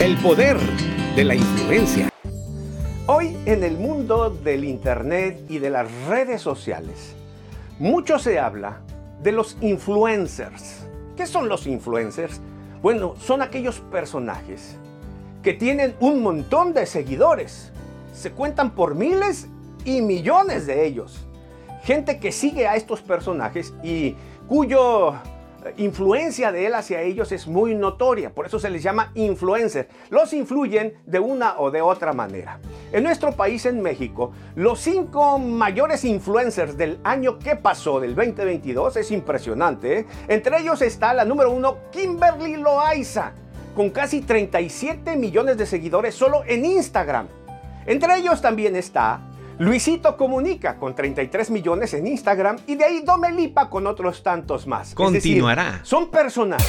El poder de la influencia. Hoy en el mundo del Internet y de las redes sociales, mucho se habla de los influencers. ¿Qué son los influencers? Bueno, son aquellos personajes que tienen un montón de seguidores. Se cuentan por miles y millones de ellos. Gente que sigue a estos personajes y cuyo influencia de él hacia ellos es muy notoria, por eso se les llama influencer. Los influyen de una o de otra manera. En nuestro país, en México, los cinco mayores influencers del año que pasó, del 2022, es impresionante. ¿eh? Entre ellos está la número uno, Kimberly Loaiza, con casi 37 millones de seguidores solo en Instagram. Entre ellos también está Luisito Comunica con 33 millones en Instagram y de ahí Domelipa con otros tantos más. Continuará. son personas